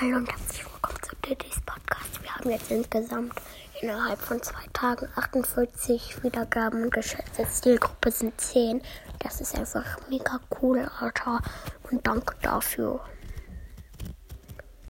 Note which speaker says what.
Speaker 1: Hallo und herzlich willkommen zu Diddy's Podcast. Wir haben jetzt insgesamt innerhalb von zwei Tagen 48 Wiedergaben und geschätzte Zielgruppe sind 10. Das ist einfach mega cool, Alter. Und danke dafür.